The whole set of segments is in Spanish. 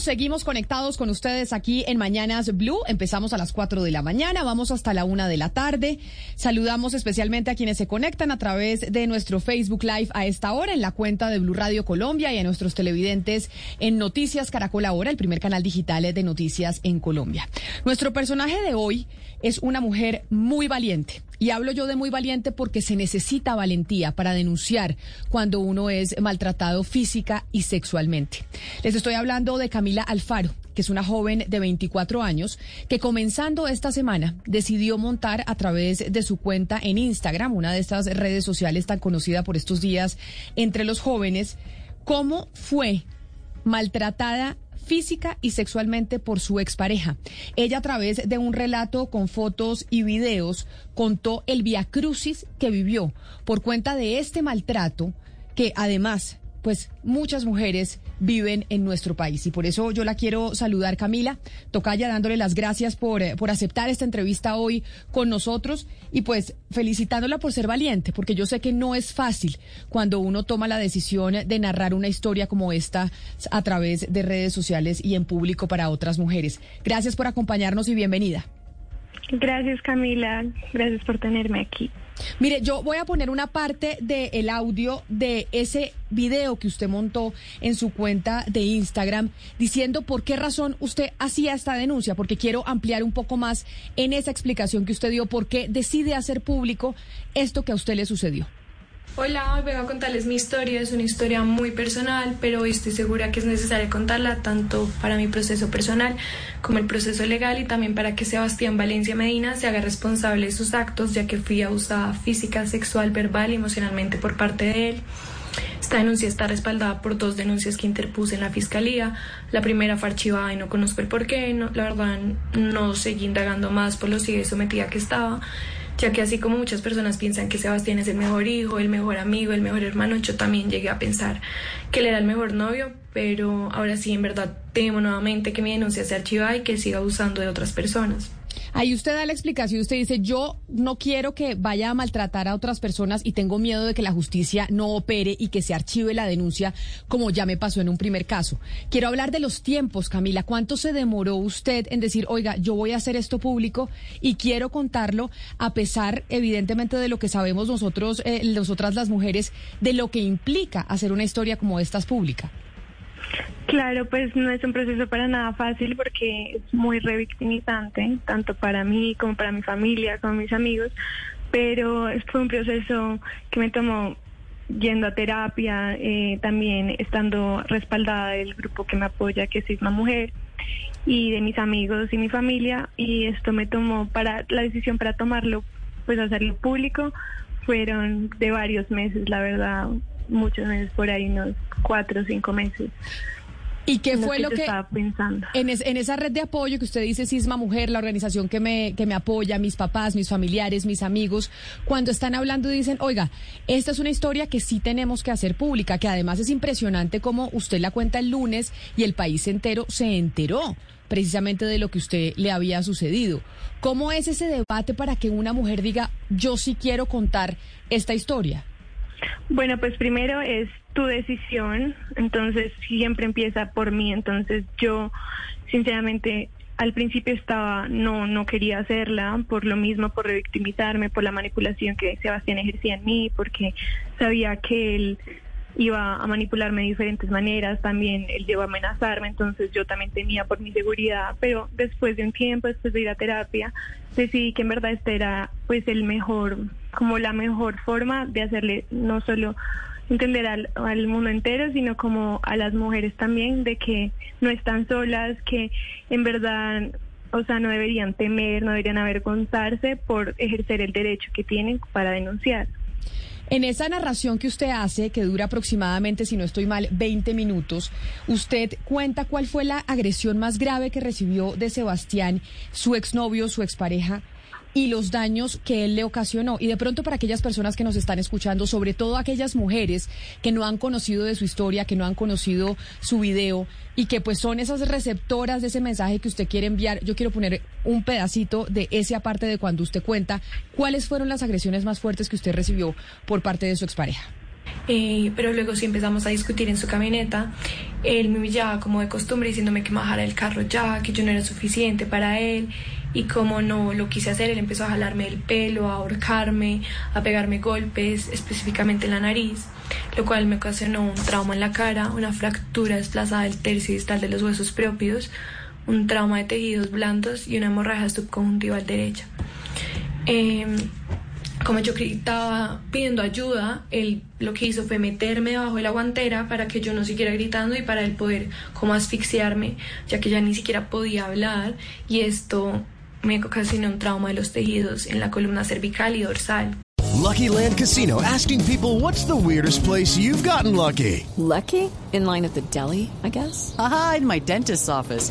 Seguimos conectados con ustedes aquí en Mañanas Blue. Empezamos a las 4 de la mañana, vamos hasta la 1 de la tarde. Saludamos especialmente a quienes se conectan a través de nuestro Facebook Live a esta hora en la cuenta de Blue Radio Colombia y a nuestros televidentes en Noticias Caracol Ahora, el primer canal digital de noticias en Colombia. Nuestro personaje de hoy es una mujer muy valiente. Y hablo yo de muy valiente porque se necesita valentía para denunciar cuando uno es maltratado física y sexualmente. Les estoy hablando de Camila Alfaro, que es una joven de 24 años que comenzando esta semana decidió montar a través de su cuenta en Instagram, una de estas redes sociales tan conocida por estos días entre los jóvenes, cómo fue maltratada física y sexualmente por su expareja. Ella a través de un relato con fotos y videos contó el viacrucis que vivió por cuenta de este maltrato que además pues muchas mujeres viven en nuestro país. Y por eso yo la quiero saludar, Camila Tocaya, dándole las gracias por, eh, por aceptar esta entrevista hoy con nosotros y pues felicitándola por ser valiente, porque yo sé que no es fácil cuando uno toma la decisión de narrar una historia como esta a través de redes sociales y en público para otras mujeres. Gracias por acompañarnos y bienvenida. Gracias, Camila. Gracias por tenerme aquí. Mire, yo voy a poner una parte del audio de ese video que usted montó en su cuenta de Instagram diciendo por qué razón usted hacía esta denuncia, porque quiero ampliar un poco más en esa explicación que usted dio, por qué decide hacer público esto que a usted le sucedió. Hola, hoy vengo a contarles mi historia. Es una historia muy personal, pero hoy estoy segura que es necesario contarla tanto para mi proceso personal como el proceso legal y también para que Sebastián Valencia Medina se haga responsable de sus actos, ya que fui abusada física, sexual, verbal y emocionalmente por parte de él. Esta denuncia está respaldada por dos denuncias que interpuse en la fiscalía. La primera fue archivada y no conozco el por qué. No, la verdad, no seguí indagando más por lo sigue sometida que estaba ya que así como muchas personas piensan que Sebastián es el mejor hijo, el mejor amigo, el mejor hermano, yo también llegué a pensar que él era el mejor novio, pero ahora sí, en verdad, temo nuevamente que mi denuncia se archiva y que siga abusando de otras personas. Ahí usted da la explicación, usted dice, yo no quiero que vaya a maltratar a otras personas y tengo miedo de que la justicia no opere y que se archive la denuncia como ya me pasó en un primer caso. Quiero hablar de los tiempos, Camila. ¿Cuánto se demoró usted en decir, oiga, yo voy a hacer esto público y quiero contarlo a pesar, evidentemente, de lo que sabemos nosotros, eh, nosotras las mujeres, de lo que implica hacer una historia como esta pública? Claro, pues no es un proceso para nada fácil porque es muy revictimizante, tanto para mí como para mi familia, como mis amigos, pero fue un proceso que me tomó yendo a terapia, eh, también estando respaldada del grupo que me apoya, que es Sigma Mujer, y de mis amigos y mi familia, y esto me tomó para la decisión para tomarlo, pues hacerlo público, fueron de varios meses, la verdad, muchos meses por ahí, unos cuatro o cinco meses. ¿Y qué fue lo que, estaba pensando? En, en, esa red de apoyo que usted dice, Sisma Mujer, la organización que me, que me apoya, mis papás, mis familiares, mis amigos, cuando están hablando y dicen, oiga, esta es una historia que sí tenemos que hacer pública, que además es impresionante como usted la cuenta el lunes y el país entero se enteró precisamente de lo que usted le había sucedido. ¿Cómo es ese debate para que una mujer diga, yo sí quiero contar esta historia? Bueno, pues primero es tu decisión, entonces siempre empieza por mí, entonces yo sinceramente al principio estaba, no, no quería hacerla, por lo mismo, por revictimizarme, por la manipulación que Sebastián ejercía en mí, porque sabía que él iba a manipularme de diferentes maneras, también él llegó a amenazarme, entonces yo también temía por mi seguridad, pero después de un tiempo, después de ir a terapia, decidí que en verdad este era pues el mejor, como la mejor forma de hacerle no solo entender al, al, mundo entero, sino como a las mujeres también, de que no están solas, que en verdad, o sea, no deberían temer, no deberían avergonzarse por ejercer el derecho que tienen para denunciar. En esa narración que usted hace, que dura aproximadamente, si no estoy mal, 20 minutos, usted cuenta cuál fue la agresión más grave que recibió de Sebastián, su exnovio, su expareja, y los daños que él le ocasionó. Y de pronto para aquellas personas que nos están escuchando, sobre todo aquellas mujeres que no han conocido de su historia, que no han conocido su video y que pues son esas receptoras de ese mensaje que usted quiere enviar, yo quiero poner un pedacito de ese aparte de cuando usted cuenta cuáles fueron las agresiones más fuertes que usted recibió por parte de su expareja. Eh, pero luego sí empezamos a discutir en su camioneta. Él me humillaba como de costumbre diciéndome que bajara el carro ya, que yo no era suficiente para él. Y como no lo quise hacer, él empezó a jalarme el pelo, a ahorcarme, a pegarme golpes, específicamente en la nariz, lo cual me ocasionó un trauma en la cara, una fractura desplazada del tercio distal de los huesos propios, un trauma de tejidos blandos y una hemorragia subconjuntival derecha. Eh, como yo estaba pidiendo ayuda, él lo que hizo fue meterme debajo de la guantera para que yo no siguiera gritando y para él poder como asfixiarme, ya que ya ni siquiera podía hablar y esto me ocasionó un trauma de los tejidos en la columna cervical y dorsal. Lucky Land Casino asking people what's the weirdest place you've gotten lucky? Lucky? In line at the deli, I guess? Aha, in my dentist's office.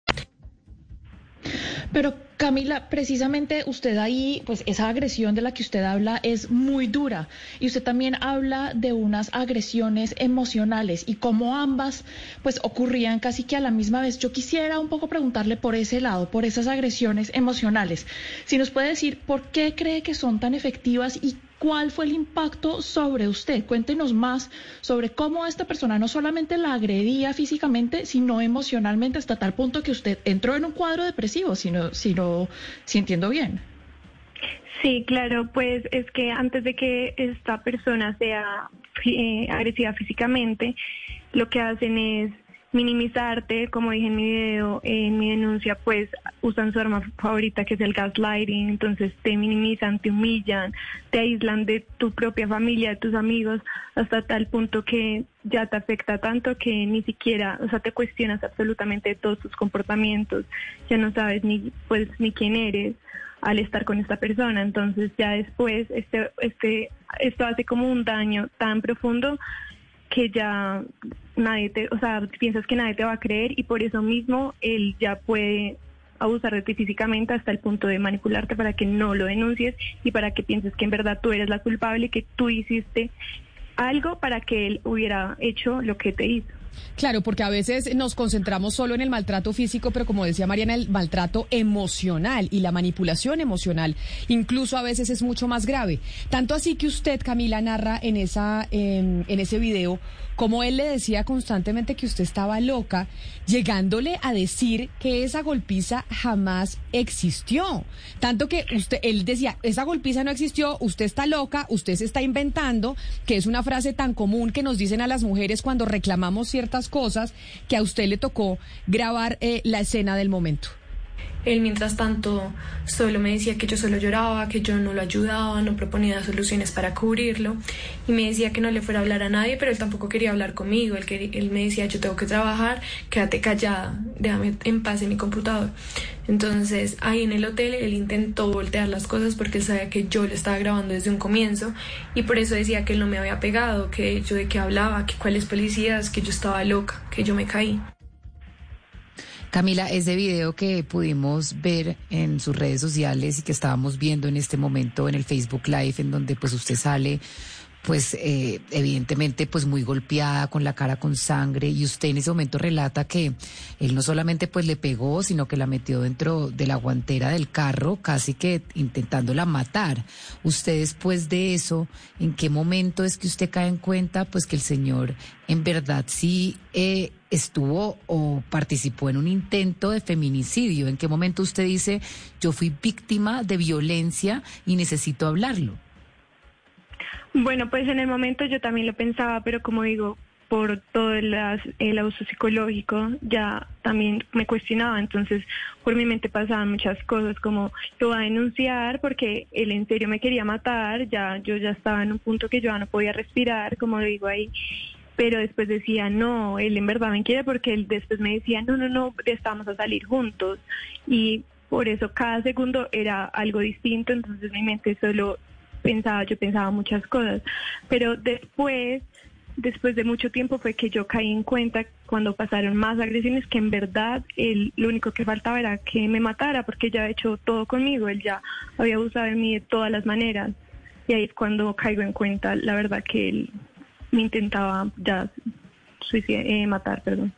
Pero Camila, precisamente usted ahí, pues esa agresión de la que usted habla es muy dura y usted también habla de unas agresiones emocionales y cómo ambas pues ocurrían casi que a la misma vez. Yo quisiera un poco preguntarle por ese lado, por esas agresiones emocionales. Si nos puede decir por qué cree que son tan efectivas y ¿Cuál fue el impacto sobre usted? Cuéntenos más sobre cómo esta persona no solamente la agredía físicamente, sino emocionalmente hasta tal punto que usted entró en un cuadro depresivo, sino, sino, si entiendo bien. Sí, claro, pues es que antes de que esta persona sea eh, agresiva físicamente, lo que hacen es minimizarte, como dije en mi video, en mi denuncia, pues usan su arma favorita que es el gaslighting, entonces te minimizan, te humillan, te aíslan de tu propia familia, de tus amigos, hasta tal punto que ya te afecta tanto que ni siquiera, o sea, te cuestionas absolutamente todos tus comportamientos, ya no sabes ni pues ni quién eres al estar con esta persona, entonces ya después este este esto hace como un daño tan profundo que ya nadie te, o sea, piensas que nadie te va a creer y por eso mismo él ya puede abusar de ti físicamente hasta el punto de manipularte para que no lo denuncies y para que pienses que en verdad tú eres la culpable que tú hiciste algo para que él hubiera hecho lo que te hizo. Claro, porque a veces nos concentramos solo en el maltrato físico, pero como decía Mariana, el maltrato emocional y la manipulación emocional incluso a veces es mucho más grave. Tanto así que usted, Camila, narra en, esa, en ese video como él le decía constantemente que usted estaba loca, llegándole a decir que esa golpiza jamás existió. Tanto que usted, él decía, esa golpiza no existió, usted está loca, usted se está inventando, que es una frase tan común que nos dicen a las mujeres cuando reclamamos ciertas cosas, que a usted le tocó grabar eh, la escena del momento. Él, mientras tanto, solo me decía que yo solo lloraba, que yo no lo ayudaba, no proponía soluciones para cubrirlo. Y me decía que no le fuera a hablar a nadie, pero él tampoco quería hablar conmigo. Él, él me decía, yo tengo que trabajar, quédate callada, déjame en paz en mi computador. Entonces, ahí en el hotel, él intentó voltear las cosas porque él sabía que yo le estaba grabando desde un comienzo. Y por eso decía que él no me había pegado, que yo de qué hablaba, que cuáles policías, que yo estaba loca, que yo me caí. Camila, ese video que pudimos ver en sus redes sociales y que estábamos viendo en este momento en el Facebook Live, en donde pues usted sale pues eh, evidentemente pues muy golpeada con la cara con sangre y usted en ese momento relata que él no solamente pues le pegó sino que la metió dentro de la guantera del carro casi que intentándola matar. Usted después de eso en qué momento es que usted cae en cuenta pues que el señor en verdad sí eh, estuvo o participó en un intento de feminicidio en qué momento usted dice yo fui víctima de violencia y necesito hablarlo bueno, pues en el momento yo también lo pensaba, pero como digo, por todo el, el abuso psicológico ya también me cuestionaba, entonces por mi mente pasaban muchas cosas como lo voy a denunciar porque él en serio me quería matar, ya yo ya estaba en un punto que yo ya no podía respirar, como digo ahí, pero después decía, no, él en verdad me quiere porque él después me decía, no, no, no, estamos a salir juntos y por eso cada segundo era algo distinto, entonces mi mente solo pensaba, yo pensaba muchas cosas, pero después después de mucho tiempo fue que yo caí en cuenta cuando pasaron más agresiones que en verdad él, lo único que faltaba era que me matara porque ya había hecho todo conmigo, él ya había abusado de mí de todas las maneras y ahí es cuando caigo en cuenta la verdad que él me intentaba ya suicidar, eh, matar, perdón.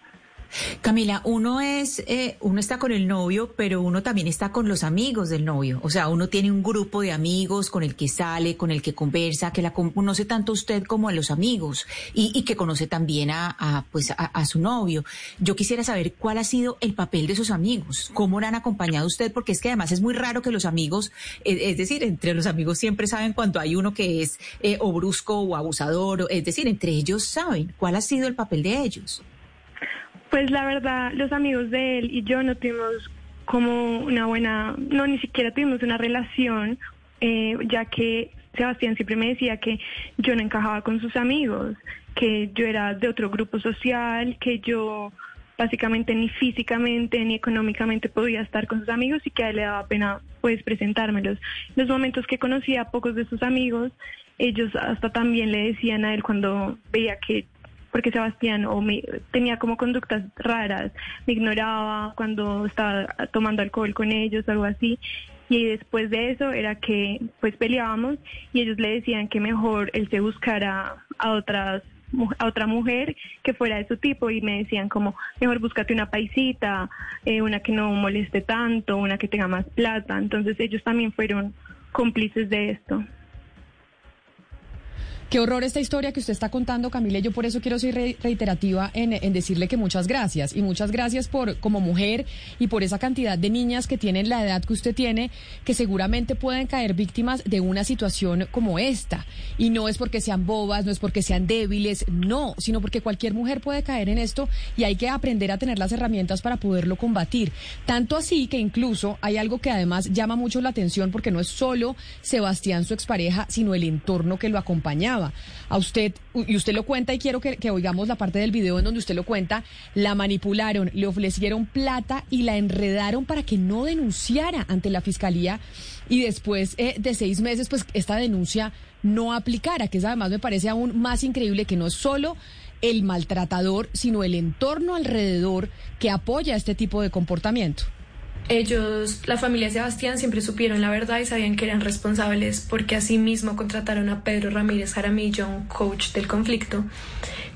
Camila, uno es, eh, uno está con el novio, pero uno también está con los amigos del novio. O sea, uno tiene un grupo de amigos con el que sale, con el que conversa, que la conoce tanto usted como a los amigos y, que conoce también a, pues a, su novio. Yo quisiera saber cuál ha sido el papel de esos amigos, cómo le han acompañado a usted, porque es que además es muy raro que los amigos, eh, es decir, entre los amigos siempre saben cuando hay uno que es eh, o brusco o abusador, es decir, entre ellos saben cuál ha sido el papel de ellos. Pues la verdad, los amigos de él y yo no tuvimos como una buena, no, ni siquiera tuvimos una relación, eh, ya que Sebastián siempre me decía que yo no encajaba con sus amigos, que yo era de otro grupo social, que yo básicamente ni físicamente ni económicamente podía estar con sus amigos y que a él le daba pena pues presentármelos. Los momentos que conocía a pocos de sus amigos, ellos hasta también le decían a él cuando veía que porque Sebastián o me, tenía como conductas raras, me ignoraba cuando estaba tomando alcohol con ellos, algo así. Y después de eso era que pues peleábamos y ellos le decían que mejor él se buscara a otras a otra mujer que fuera de su tipo y me decían como mejor búscate una paisita, eh, una que no moleste tanto, una que tenga más plata. Entonces ellos también fueron cómplices de esto. Qué horror esta historia que usted está contando, Camila. Yo por eso quiero ser reiterativa en, decirle que muchas gracias. Y muchas gracias por, como mujer, y por esa cantidad de niñas que tienen la edad que usted tiene, que seguramente pueden caer víctimas de una situación como esta. Y no es porque sean bobas, no es porque sean débiles, no, sino porque cualquier mujer puede caer en esto y hay que aprender a tener las herramientas para poderlo combatir. Tanto así que incluso hay algo que además llama mucho la atención porque no es solo Sebastián, su expareja, sino el entorno que lo acompañaba. A usted, y usted lo cuenta y quiero que, oigamos la parte del video en donde usted lo cuenta, la manipularon, le ofrecieron plata y la enredaron para que no denunciara ante la fiscalía y después eh, de seis meses, pues esta denuncia no aplicara, que es además me parece aún más increíble que no es solo el maltratador, sino el entorno alrededor que apoya este tipo de comportamiento. Ellos, la familia Sebastián, siempre supieron la verdad y sabían que eran responsables porque asimismo contrataron a Pedro Ramírez Jaramillo, un coach del conflicto,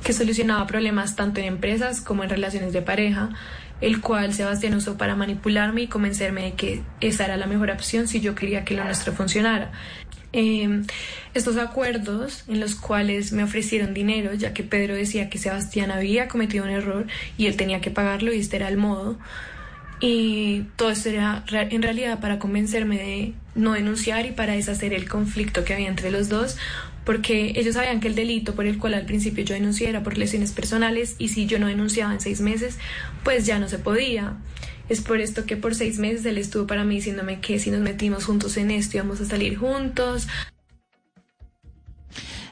que solucionaba problemas tanto en empresas como en relaciones de pareja, el cual Sebastián usó para manipularme y convencerme de que esa era la mejor opción si yo quería que lo nuestro funcionara. Em, estos acuerdos en los cuales me ofrecieron dinero, ya que Pedro decía que Sebastián había cometido un error y él tenía que pagarlo y este era el modo y todo esto era en realidad para convencerme de no denunciar y para deshacer el conflicto que había entre los dos, porque ellos sabían que el delito por el cual al principio yo denuncié era por lesiones personales y si yo no denunciaba en seis meses, pues ya no se podía. Es por esto que por seis meses él estuvo para mí diciéndome que si nos metimos juntos en esto íbamos a salir juntos.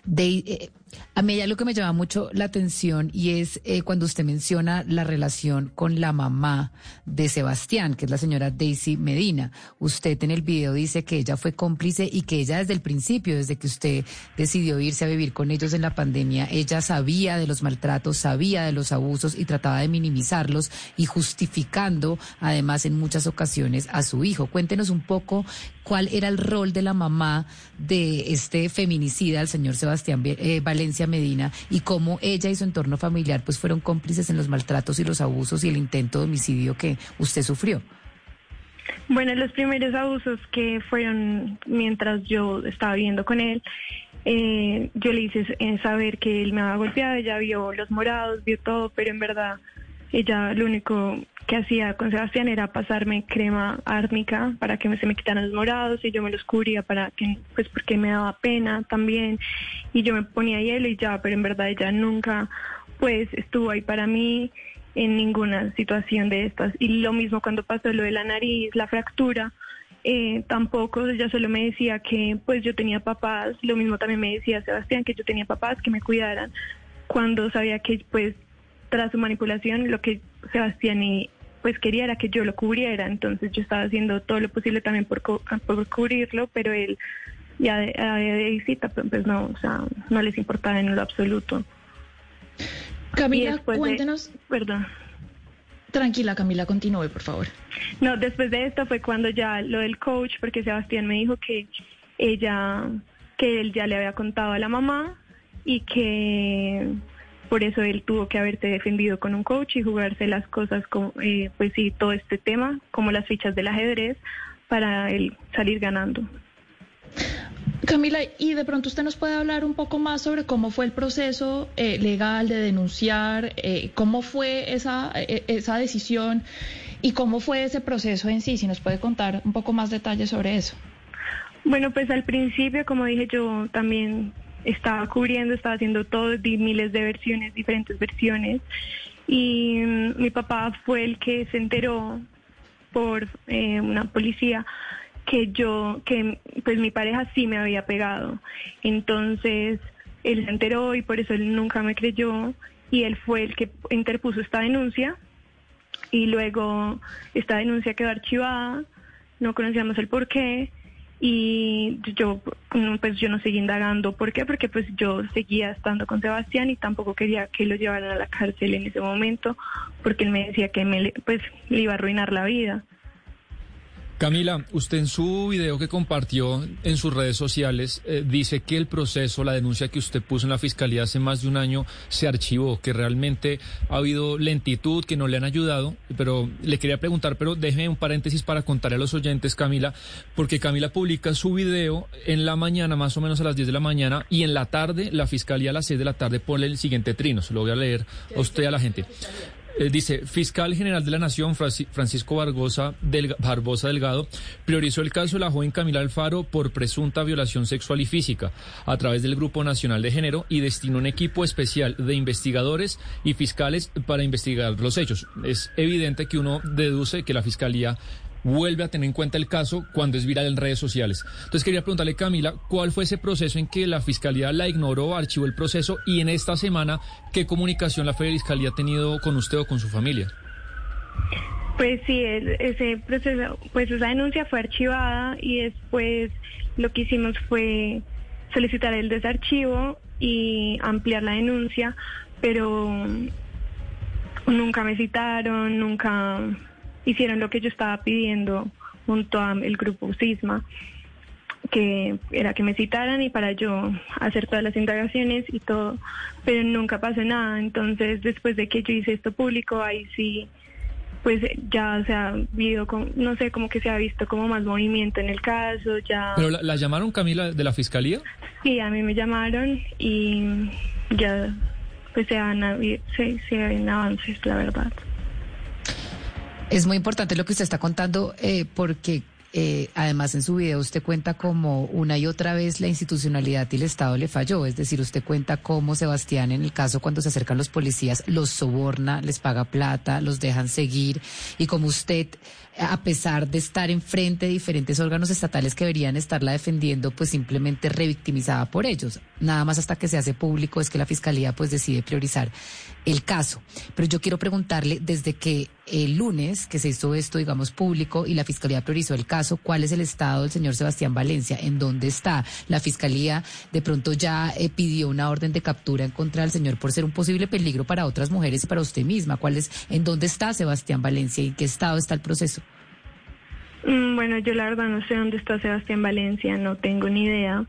De, eh, a mí ya lo que me llama mucho la atención y es eh, cuando usted menciona la relación con la mamá de Sebastián, que es la señora Daisy Medina. Usted en el video dice que ella fue cómplice y que ella desde el principio, desde que usted decidió irse a vivir con ellos en la pandemia, ella sabía de los maltratos, sabía de los abusos y trataba de minimizarlos y justificando además en muchas ocasiones a su hijo. Cuéntenos un poco cuál era el rol de la mamá de este feminicida, el señor Sebastián eh, Valencia Medina, y cómo ella y su entorno familiar pues fueron cómplices en los maltratos y los abusos y el intento de homicidio que usted sufrió. Bueno, los primeros abusos que fueron mientras yo estaba viviendo con él, eh, yo le hice saber que él me había golpeado, ella vio los morados, vio todo, pero en verdad ella lo único que hacía con Sebastián era pasarme crema árnica para que se me quitaran los morados y yo me los cubría para que, pues porque me daba pena también. Y yo me ponía hielo y ya, pero en verdad ella nunca pues estuvo ahí para mí en ninguna situación de estas. Y lo mismo cuando pasó lo de la nariz, la fractura, eh, tampoco, ella solo me decía que pues yo tenía papás, lo mismo también me decía Sebastián, que yo tenía papás que me cuidaran, cuando sabía que pues tras su manipulación lo que Sebastián y pues quería era que yo lo cubriera, entonces yo estaba haciendo todo lo posible también por, por cubrirlo, pero él ya de, de visita, pues no, o sea, no les importaba en lo absoluto. Camila, cuéntenos. perdón. Tranquila, Camila, continúe, por favor. No, después de esto fue cuando ya lo del coach, porque Sebastián me dijo que ella, que él ya le había contado a la mamá y que por eso él tuvo que haberse defendido con un coach y jugarse las cosas, con, eh, pues sí, todo este tema, como las fichas del ajedrez, para él salir ganando. Camila, y de pronto usted nos puede hablar un poco más sobre cómo fue el proceso eh, legal de denunciar, eh, cómo fue esa, eh, esa decisión y cómo fue ese proceso en sí, si nos puede contar un poco más detalles sobre eso. Bueno, pues al principio, como dije, yo también estaba cubriendo, estaba haciendo todo, miles de versiones, diferentes versiones, y mm, mi papá fue el que se enteró por una policía que yo, que pues mi pareja sí me había pegado. Entonces él se enteró y por eso él nunca me creyó y él fue el que interpuso esta denuncia. Y luego esta denuncia quedó archivada, no conocíamos el por qué y yo pues yo no seguí indagando por qué porque pues yo seguía estando con Sebastián y tampoco quería que lo llevaran a la cárcel en ese momento porque él me decía que me pues le iba a arruinar la vida. Camila, usted en su video que compartió en sus redes sociales eh, dice que el proceso, la denuncia que usted puso en la fiscalía hace más de un año se archivó, que realmente ha habido lentitud, que no le han ayudado, pero le quería preguntar, pero déjeme un paréntesis para contarle a los oyentes, Camila, porque Camila publica su video en la mañana, más o menos a las 10 de la mañana, y en la tarde, la fiscalía a las 6 de la tarde pone el siguiente trino, se lo voy a leer a usted a la gente. Eh, dice, fiscal general de la Nación, Francisco Barbosa, Barbosa Delgado, priorizó el caso de la joven Camila Alfaro por presunta violación sexual y física a través del Grupo Nacional de Género y destinó un equipo especial de investigadores y fiscales para investigar los hechos. Es evidente que uno deduce que la Fiscalía vuelve a tener en cuenta el caso cuando es viral en redes sociales. Entonces quería preguntarle, Camila, ¿cuál fue ese proceso en que la Fiscalía la ignoró, archivó el proceso y en esta semana qué comunicación la Fiscalía ha tenido con usted o con su familia? Pues sí, ese proceso, pues esa denuncia fue archivada y después lo que hicimos fue solicitar el desarchivo y ampliar la denuncia, pero nunca me citaron, nunca hicieron lo que yo estaba pidiendo junto al grupo Sisma, que era que me citaran y para yo hacer todas las indagaciones y todo, pero nunca pasó nada. Entonces, después de que yo hice esto público, ahí sí, pues ya se ha visto, no sé, como que se ha visto como más movimiento en el caso, ya... ¿Pero la, llamaron, Camila, de la Fiscalía? Sí, a mí me llamaron y ya, pues se han, se, se ven avances, la verdad. Es muy importante lo que usted está contando eh, porque eh, además en su video usted cuenta como una y otra vez la institucionalidad y el Estado le falló. Es decir, usted cuenta cómo Sebastián en el caso cuando se acercan los policías los soborna, les paga plata, los dejan seguir y como usted a pesar de estar enfrente de diferentes órganos estatales que deberían estarla defendiendo, pues simplemente revictimizada por ellos. Nada más hasta que se hace público es que la fiscalía pues decide priorizar el caso. Pero yo quiero preguntarle desde que el lunes que se hizo esto, digamos, público y la fiscalía priorizó el caso, ¿cuál es el estado del señor Sebastián Valencia? ¿En dónde está? La fiscalía de pronto ya eh, pidió una orden de captura en contra del señor por ser un posible peligro para otras mujeres y para usted misma. ¿Cuál es, en dónde está Sebastián Valencia y en qué estado está el proceso? Mm, bueno, yo la verdad no sé dónde está Sebastián Valencia, no tengo ni idea.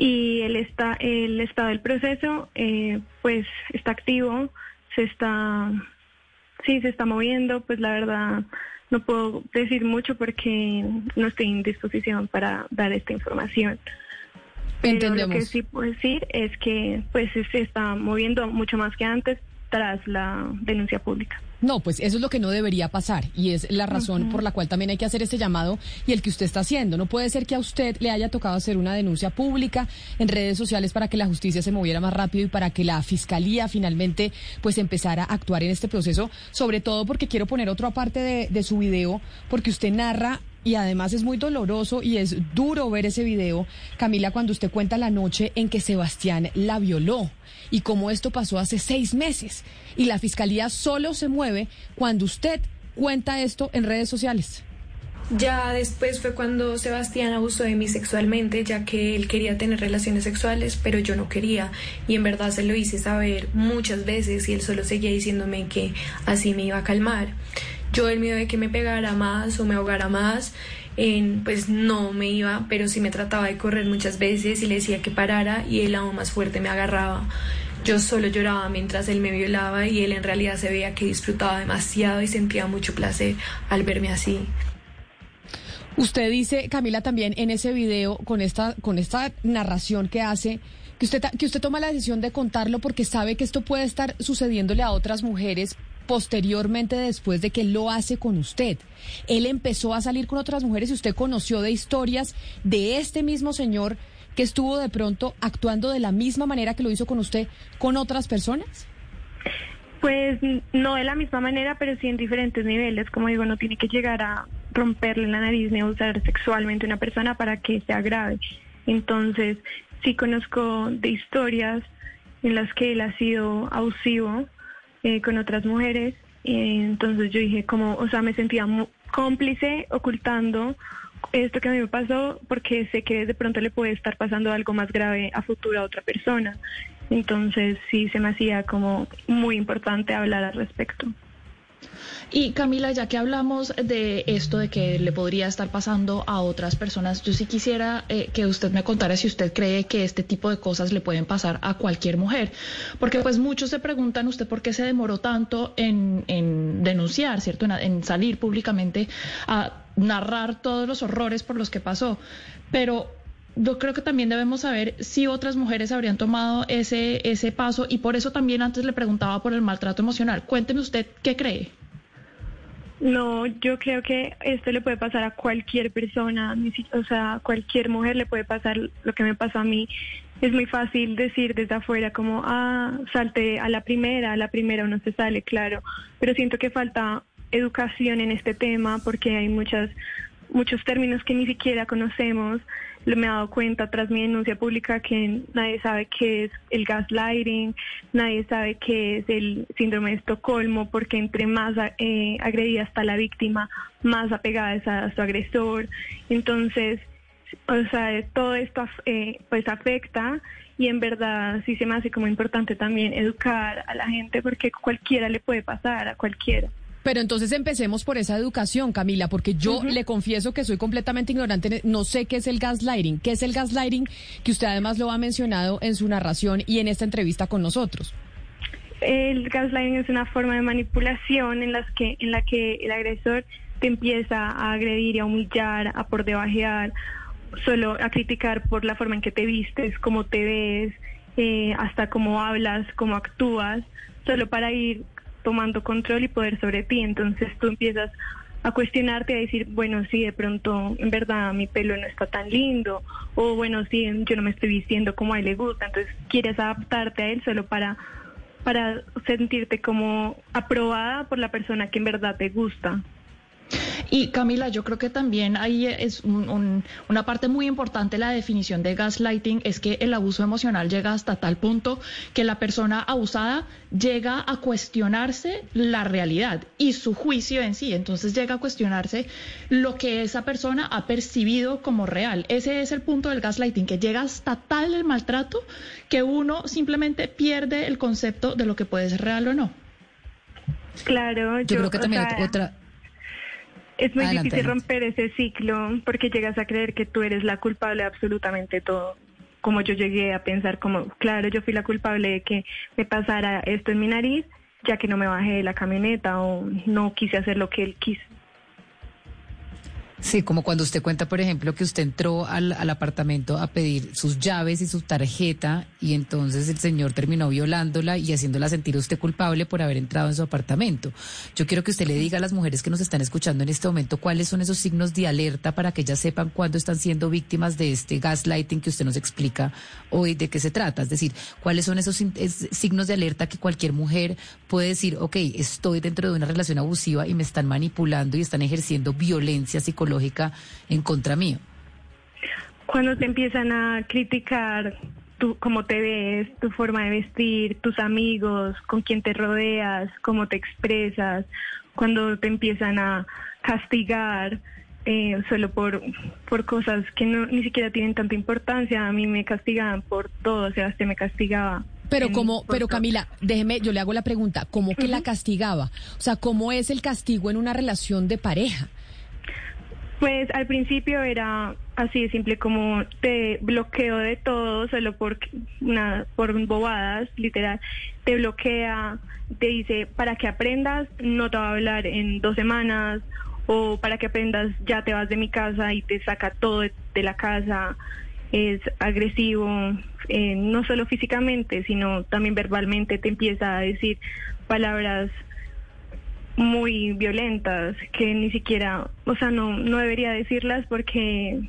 Y el, está, el estado del proceso, eh, pues está activo, se está, sí, se está moviendo, pues la verdad no puedo decir mucho porque no estoy en disposición para dar esta información. Pero lo que sí puedo decir es que pues se está moviendo mucho más que antes tras la denuncia pública. No, pues eso es lo que no debería pasar y es la razón por la cual también hay que hacer este llamado y el que usted está haciendo. No puede ser que a usted le haya tocado hacer una denuncia pública en redes sociales para que la justicia se moviera más rápido y para que la fiscalía finalmente pues empezara a actuar en este proceso, sobre todo porque quiero poner otra aparte de, de su video, porque usted narra y además es muy doloroso y es duro ver ese video, Camila, cuando usted cuenta la noche en que Sebastián la violó y cómo esto pasó hace seis meses. Y la fiscalía solo se mueve cuando usted cuenta esto en redes sociales. Ya después fue cuando Sebastián abusó de mí sexualmente, ya que él quería tener relaciones sexuales, pero yo no quería. Y en verdad se lo hice saber muchas veces y él solo seguía diciéndome que así me iba a calmar. Yo el miedo de que me pegara más o me ahogara más, en, pues no me iba, pero sí me trataba de correr muchas veces y le decía que parara y él aún más fuerte me agarraba. Yo solo lloraba mientras él me violaba y él en realidad se veía que disfrutaba demasiado y sentía mucho placer al verme así. Usted dice, Camila, también en ese video, con esta, con esta narración que hace, que usted, que usted toma la decisión de contarlo porque sabe que esto puede estar sucediéndole a otras mujeres posteriormente después de que lo hace con usted. Él empezó a salir con otras mujeres y usted conoció de historias de este mismo señor que estuvo de pronto actuando de la misma manera que lo hizo con usted con otras personas. Pues no de la misma manera, pero sí en diferentes niveles. Como digo, no tiene que llegar a romperle la nariz ni usar sexualmente a una persona para que sea grave. Entonces, sí conozco de historias en las que él ha sido abusivo eh, con otras mujeres. entonces yo dije, como, o sea, me sentía cómplice ocultando esto que a mí me pasó porque sé que de pronto le puede estar pasando algo más grave a futuro a otra persona. Entonces sí se me hacía como muy importante hablar al respecto. Y Camila, ya que hablamos de esto de que le podría estar pasando a otras personas, yo sí quisiera eh, que usted me contara si usted cree que este tipo de cosas le pueden pasar a cualquier mujer. Porque pues muchos se preguntan usted por qué se demoró tanto en, denunciar, ¿cierto? En, salir públicamente a narrar todos los horrores por los que pasó. Pero yo creo que también debemos saber si otras mujeres habrían tomado ese, ese paso y por eso también antes le preguntaba por el maltrato emocional. Cuénteme usted qué cree. No, yo creo que esto le puede pasar a cualquier persona, o sea, cualquier mujer le puede pasar lo que me pasó a mí. Es muy fácil decir desde afuera como, ah, salte a la primera, a la primera uno se sale, claro, pero siento que falta educación en este tema porque hay muchas muchos términos que ni siquiera conocemos me he dado cuenta tras mi denuncia pública que nadie sabe qué es el gaslighting, nadie sabe qué es el síndrome de Estocolmo, porque entre más eh, agredida está la víctima, más apegada es a su agresor. Entonces, o sea, todo esto eh, pues afecta y en verdad sí se me hace como importante también educar a la gente porque cualquiera le puede pasar, a cualquiera. Pero entonces empecemos por esa educación, Camila, porque yo le confieso que soy completamente ignorante, no sé qué es el gaslighting, qué es el gaslighting, que usted además lo ha mencionado en su narración y en esta entrevista con nosotros. El gaslighting es una forma de manipulación en, las que, en la que el agresor te empieza a agredir y a humillar, a por debajear, solo a criticar por la forma en que te vistes, cómo te ves, eh, hasta cómo hablas, cómo actúas, solo para ir tomando control y poder sobre ti. Entonces tú empiezas a cuestionarte, a decir, bueno, sí, de pronto en verdad mi pelo no está tan lindo, o bueno, sí, yo no me estoy vistiendo como a él le gusta, entonces quieres adaptarte a él solo para, para sentirte como aprobada por la persona que en verdad te gusta. Y Camila, yo creo que también ahí es una parte muy importante la definición de gaslighting, es que el abuso emocional llega hasta tal punto que la persona abusada llega a cuestionarse la realidad y su juicio en sí. Entonces llega a cuestionarse lo que esa persona ha percibido como real. Ese es el punto del gaslighting, que llega hasta tal el maltrato que uno simplemente pierde el concepto de lo que puede ser real o no. Claro, yo, creo que también otra es muy difícil romper ese ciclo porque llegas a creer que tú eres la culpable de absolutamente todo. Como yo llegué a pensar como, claro, yo fui la culpable de que me pasara esto en mi nariz, ya que no me bajé de la camioneta o no quise hacer lo que él quiso. Sí, como cuando usted cuenta, por ejemplo, que usted entró al, apartamento a pedir sus llaves y su tarjeta y entonces el señor terminó violándola y haciéndola sentir usted culpable por haber entrado en su apartamento. Yo quiero que usted le diga a las mujeres que nos están escuchando en este momento cuáles son esos signos de alerta para que ellas sepan cuándo están siendo víctimas de este gaslighting que usted nos explica hoy de qué se trata. Es decir, cuáles son esos signos de alerta que cualquier mujer puede decir, ok, estoy dentro de una relación abusiva y me están manipulando y están ejerciendo violencia psicológica lógica en contra mío. Cuando te empiezan a criticar tú, cómo te ves, tu forma de vestir, tus amigos, con quién te rodeas, cómo te expresas, cuando te empiezan a castigar eh, solo por, por cosas que no, ni siquiera tienen tanta importancia, a mí me castigaban por todo, o sea, se me castigaba pero como, pero Camila, déjeme, yo le hago la pregunta, ¿cómo que la castigaba? O sea, ¿cómo es el castigo en una relación de pareja? Pues al principio era así simple como te bloqueo de todo solo por una por bobadas, literal. Te bloquea, te dice para que aprendas no te va a hablar en dos semanas o para que aprendas ya te vas de mi casa y te saca todo de, la casa. Es agresivo, eh, no solo físicamente, sino también verbalmente te empieza a decir palabras muy violentas que ni siquiera, o sea, no, no debería decirlas porque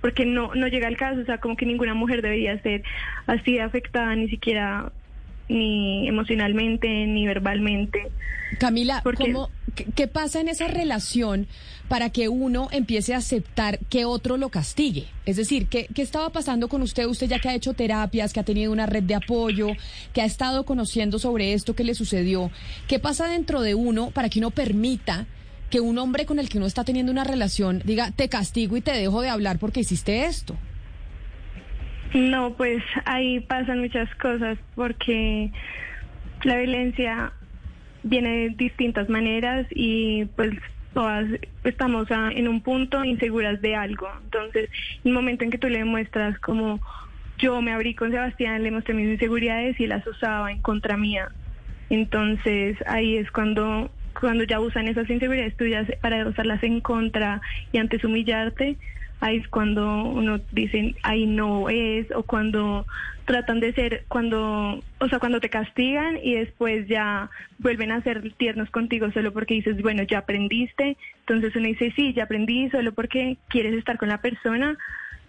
porque no, no llega el caso, o sea, como que ninguna mujer debería ser así afectada, ni siquiera ni emocionalmente, ni verbalmente. Camila, ¿cómo, qué, pasa en esa relación para que uno empiece a aceptar que otro lo castigue? Es decir, ¿qué, ¿qué estaba pasando con usted? Usted ya que ha hecho terapias, que ha tenido una red de apoyo, que ha estado conociendo sobre esto que le sucedió. ¿Qué pasa dentro de uno para que uno permita que un hombre con el que uno está teniendo una relación diga, te castigo y te dejo de hablar porque hiciste esto? No, pues ahí pasan muchas cosas porque la violencia viene de distintas maneras y pues todas estamos en un punto inseguras de algo. Entonces, el momento en que tú le demuestras como yo me abrí con Sebastián, le mostré mis inseguridades y las usaba en contra mía. Entonces, ahí es cuando cuando ya usan esas inseguridades tuyas para usarlas en contra y antes humillarte, ahí es cuando uno dice, ahí no es, o cuando tratan de ser, cuando, o sea, cuando te castigan y después ya vuelven a ser tiernos contigo solo porque dices, bueno, ya aprendiste, entonces uno dice, sí, ya aprendí solo porque quieres estar con la persona,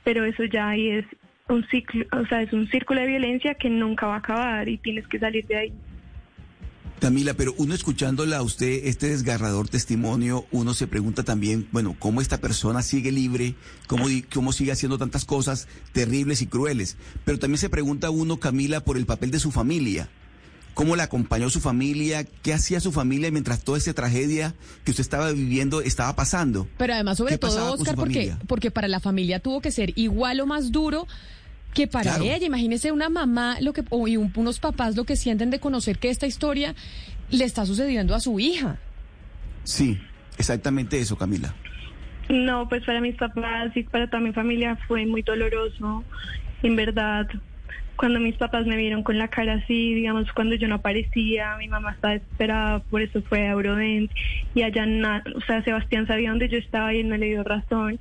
pero eso ya ahí es un ciclo, o sea, es un círculo de violencia que nunca va a acabar y tienes que salir de ahí. Camila, pero uno escuchándola a usted, este desgarrador testimonio, uno se pregunta también, bueno, ¿cómo esta persona sigue libre? ¿Cómo, cómo sigue haciendo tantas cosas terribles y crueles? Pero también se pregunta uno, Camila, por el papel de su familia. ¿Cómo la acompañó su familia? ¿Qué hacía su familia mientras toda esa tragedia que usted estaba viviendo estaba pasando? Pero además, sobre todo, Oscar, porque, porque para la familia tuvo que ser igual o más duro que para ella, imagínese una mamá lo que, o y unos papás lo que sienten de conocer que esta historia le está sucediendo a su hija. Sí, exactamente eso, Camila. No, pues para mis papás y para toda mi familia fue muy doloroso. En verdad, cuando mis papás me vieron con la cara así, digamos, cuando yo no aparecía, mi mamá estaba desesperada, por eso fue a Eurodent y allá, o sea, Sebastián sabía dónde yo estaba y él me le dio razón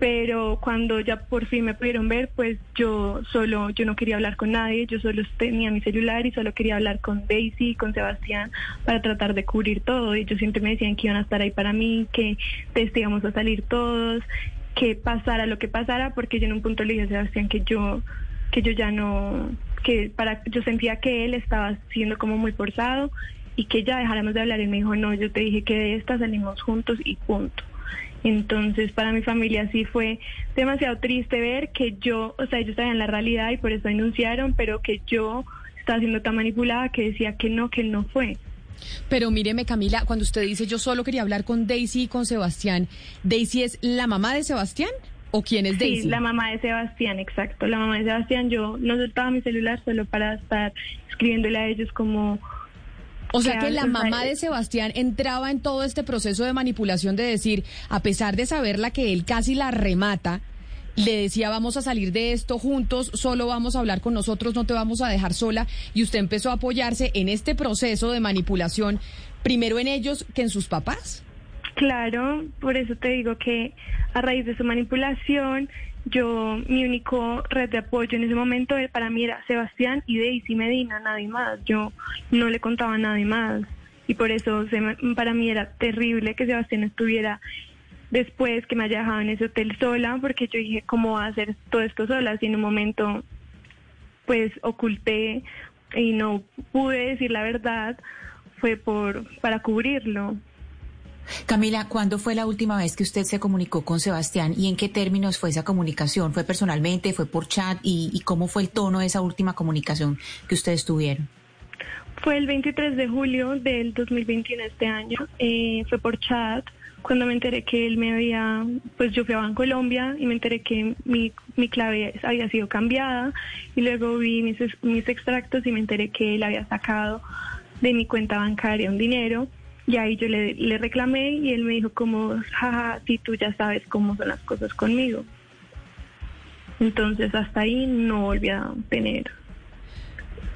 pero cuando ya por fin me pudieron ver, pues yo solo, yo no quería hablar con nadie, yo solo tenía mi celular y solo quería hablar con Daisy, con Sebastián, para tratar de cubrir todo. Y ellos siempre me decían que iban a estar ahí para mí, que íbamos a salir todos, que pasara lo que pasara, porque yo en un punto le dije a Sebastián que yo, que yo ya no, que para, yo sentía que él estaba siendo como muy forzado y que ya dejáramos de hablar. Y me dijo, no, yo te dije que de esta salimos juntos y punto. Entonces, para mi familia sí fue demasiado triste ver que yo, o sea, ellos sabían la realidad y por eso denunciaron, pero que yo estaba siendo tan manipulada que decía que no, que no fue. Pero míreme, Camila, cuando usted dice yo solo quería hablar con Daisy y con Sebastián, ¿Daisy es la mamá de Sebastián? ¿O quién es Daisy? Sí, la mamá de Sebastián, exacto. La mamá de Sebastián, yo no soltaba mi celular solo para estar escribiéndole a ellos como o sea que la mamá de Sebastián entraba en todo este proceso de manipulación de decir, a pesar de saberla que él casi la remata, le decía vamos a salir de esto juntos, solo vamos a hablar con nosotros, no te vamos a dejar sola. Y usted empezó a apoyarse en este proceso de manipulación, primero en ellos que en sus papás. Claro, por eso te digo que a raíz de su manipulación, yo, mi único red de apoyo en ese momento para mí era Sebastián y Daisy Medina, nadie más. Yo no le contaba a nadie más. Y por eso para mí era terrible que Sebastián estuviera después que me haya dejado en ese hotel sola, porque yo dije, ¿cómo va a hacer todo esto sola? Si en un momento, pues, oculté y no pude decir la verdad, fue por para cubrirlo. Camila, ¿cuándo fue la última vez que usted se comunicó con Sebastián y en qué términos fue esa comunicación? ¿Fue personalmente? ¿Fue por chat? ¿Y, y cómo fue el tono de esa última comunicación que ustedes tuvieron? Fue el 23 de julio del 2021 este año. Eh, fue por chat cuando me enteré que él me había, pues yo fui a Colombia y me enteré que mi, mi clave había sido cambiada y luego vi mis, mis extractos y me enteré que él había sacado de mi cuenta bancaria un dinero y ahí yo le, reclamé y él me dijo como, jaja, si tú ya sabes cómo son las cosas conmigo. Entonces hasta ahí no volví a tener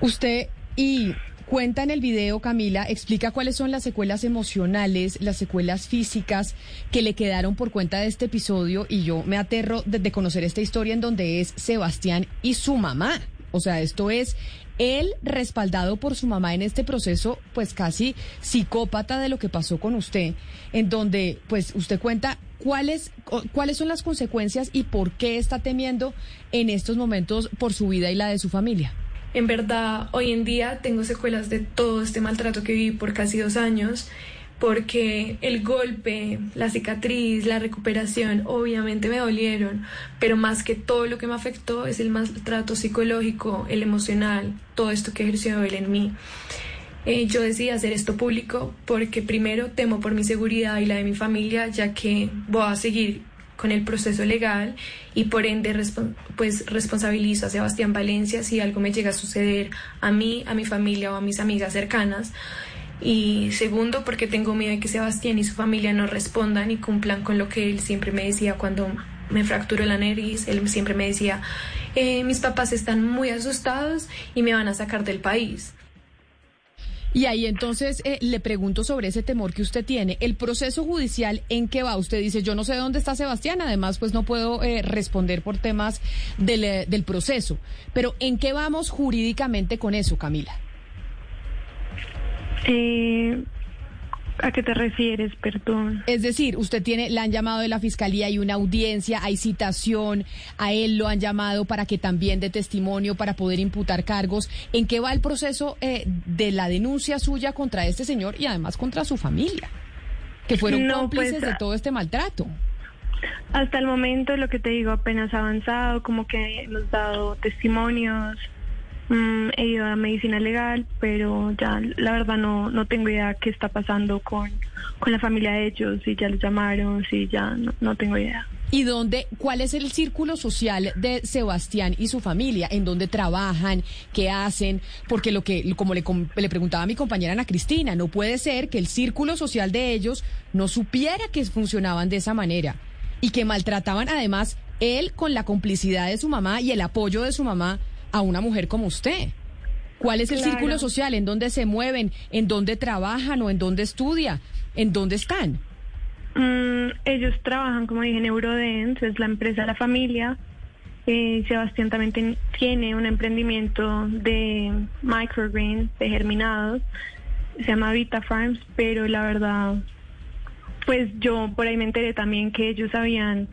Usted y cuenta en el video, Camila, explica cuáles son las secuelas emocionales, las secuelas físicas que le quedaron por cuenta de este episodio y yo me aterro de conocer esta historia en donde es Sebastián y su mamá. O sea, esto es él respaldado por su mamá en este proceso, pues casi psicópata de lo que pasó con usted, en donde pues usted cuenta cuáles cu- cuáles son las consecuencias y por qué está temiendo en estos momentos por su vida y la de su familia. En verdad, hoy en día tengo secuelas de todo este maltrato que viví por casi dos años, porque el golpe, la cicatriz, la recuperación, obviamente me dolieron, pero más que todo lo que me afectó es el maltrato psicológico, el emocional, todo esto que ejerció él en mí. Eh, yo decidí hacer esto público porque primero temo por mi seguridad y la de mi familia, ya que voy a seguir con el proceso legal y por ende pues responsabilizo a Sebastián Valencia si algo me llega a suceder a mí, a mi familia o a mis amigas cercanas. Y segundo, porque tengo miedo de que Sebastián y su familia no respondan y cumplan con lo que él siempre me decía cuando me fracturó la nariz. Él siempre me decía, eh, mis papás están muy asustados y me van a sacar del país. Y ahí entonces eh, le pregunto sobre ese temor que usted tiene. El proceso judicial, ¿en qué va? Usted dice, yo no sé dónde está Sebastián, además pues no puedo eh, responder por temas eh, del proceso. Pero ¿en qué vamos jurídicamente con eso, Camila? Eh, ¿A qué te refieres, perdón? Es decir, usted tiene, la han llamado de la fiscalía, hay una audiencia, hay citación, a él lo han llamado para que también dé testimonio para poder imputar cargos. ¿En qué va el proceso eh, de la denuncia suya contra este señor y además contra su familia? Que fueron No, cómplices pues, de todo este maltrato. Hasta el momento, lo que te digo, apenas avanzado, como que hemos dado testimonios, mm, he ido a medicina legal, pero ya la verdad no, no tengo idea qué está pasando con, con la familia de ellos, si ya los llamaron, si ya no, no tengo idea. ¿Y dónde, cuál es el círculo social de Sebastián y su familia? ¿En dónde trabajan? ¿Qué hacen? Porque lo que, como le, le preguntaba a mi compañera Ana Cristina, no puede ser que el círculo social de ellos no supiera que funcionaban de esa manera y que maltrataban además él con la complicidad de su mamá y el apoyo de su mamá a una mujer como usted. ¿Cuál es el Claro. círculo social? ¿En dónde se mueven? ¿En dónde trabajan o en dónde estudia? ¿En dónde están? Mm, ellos trabajan, como dije, en Eurodance, es la empresa de la familia. Eh, Sebastián también ten- tiene un emprendimiento de microgreens, de germinados, se llama Vita Farms, pero la verdad, pues yo por ahí me enteré también que ellos habían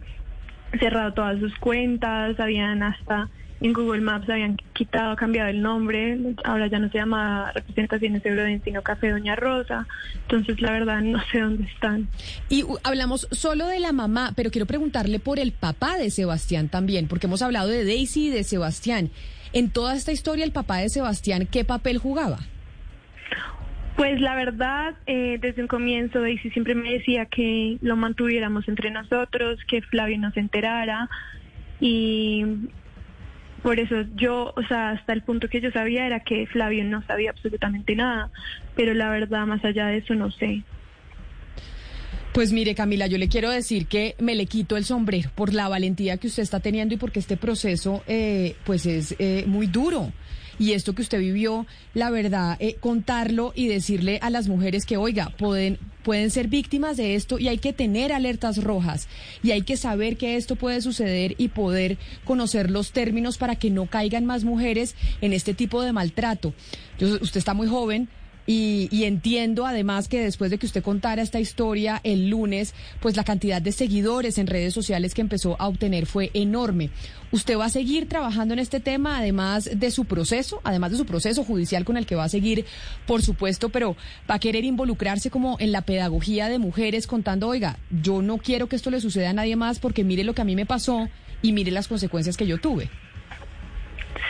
cerrado todas sus cuentas, habían hasta en Google Maps habían quitado, cambiado el nombre, ahora ya no se llama Representaciones Eurodance, sino Café Doña Rosa, entonces la verdad no sé dónde están. Y hablamos solo de la mamá, pero quiero preguntarle por el papá de Sebastián también, porque hemos hablado de Daisy y de Sebastián. En toda esta historia, el papá de Sebastián, ¿qué papel jugaba? Pues la verdad, eh, desde un comienzo Daisy siempre me decía que lo mantuviéramos entre nosotros, que Flavio no se enterara y por eso yo, o sea, hasta el punto que yo sabía era que Flavio no sabía absolutamente nada, pero la verdad más allá de eso no sé. Pues mire, Camila, yo le quiero decir que me le quito el sombrero por la valentía que usted está teniendo y porque este proceso, eh, pues es eh, muy duro. Y esto que usted vivió, la verdad, eh, contarlo y decirle a las mujeres que, oiga, pueden, pueden ser víctimas de esto y hay que tener alertas rojas y hay que saber que esto puede suceder y poder conocer los términos para que no caigan más mujeres en este tipo de maltrato. usted está muy joven, y, entiendo además que después de que usted contara esta historia el lunes, pues la cantidad de seguidores en redes sociales que empezó a obtener fue enorme. ¿Usted va a seguir trabajando en este tema, además de su proceso, además de su proceso judicial con el que va a seguir, por supuesto, pero va a querer involucrarse como en la pedagogía de mujeres contando, oiga, yo no quiero que esto le suceda a nadie más porque mire lo que a mí me pasó y mire las consecuencias que yo tuve?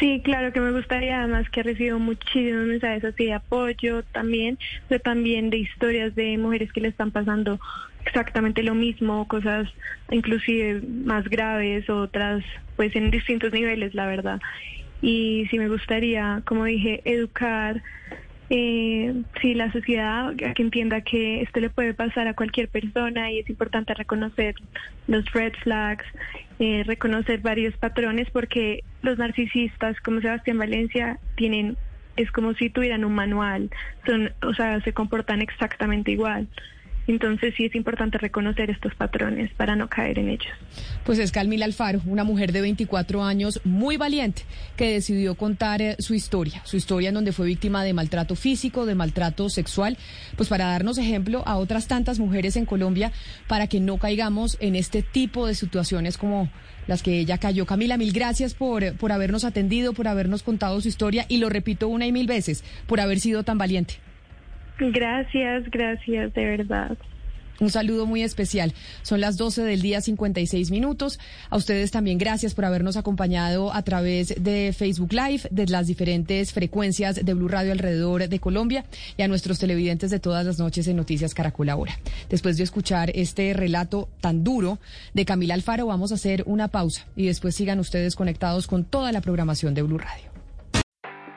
Sí, claro que me gustaría, además que recibo muchísimos mensajes así de apoyo también, pero también de historias de mujeres que le están pasando exactamente lo mismo, cosas inclusive más graves, otras pues en distintos niveles, la verdad. Y sí me gustaría, como dije, educar eh, sí, la sociedad que entienda que esto le puede pasar a cualquier persona y es importante reconocer los red flags, eh, reconocer varios patrones porque los narcisistas como Sebastián Valencia tienen es como si tuvieran un manual, son, o sea, se comportan exactamente igual. Entonces sí es importante reconocer estos patrones para no caer en ellos. Pues es Calmila Alfaro, una mujer de 24 años muy valiente que decidió contar eh, su historia, su historia en donde fue víctima de maltrato físico, de maltrato sexual, pues para darnos ejemplo a otras tantas mujeres en Colombia para que no caigamos en este tipo de situaciones como las que ella cayó. Camila, mil gracias por, por habernos atendido, por habernos contado su historia y lo repito una y mil veces, por haber sido tan valiente. Gracias, gracias, de verdad. Un saludo muy especial. Son las 12 del día 56 minutos. A ustedes también gracias por habernos acompañado a través de Facebook Live, de las diferentes frecuencias de Blue Radio alrededor de Colombia y a nuestros televidentes de todas las noches en Noticias Caracol Ahora. Después de escuchar este relato tan duro de Camila Alfaro, vamos a hacer una pausa y después sigan ustedes conectados con toda la programación de Blue Radio.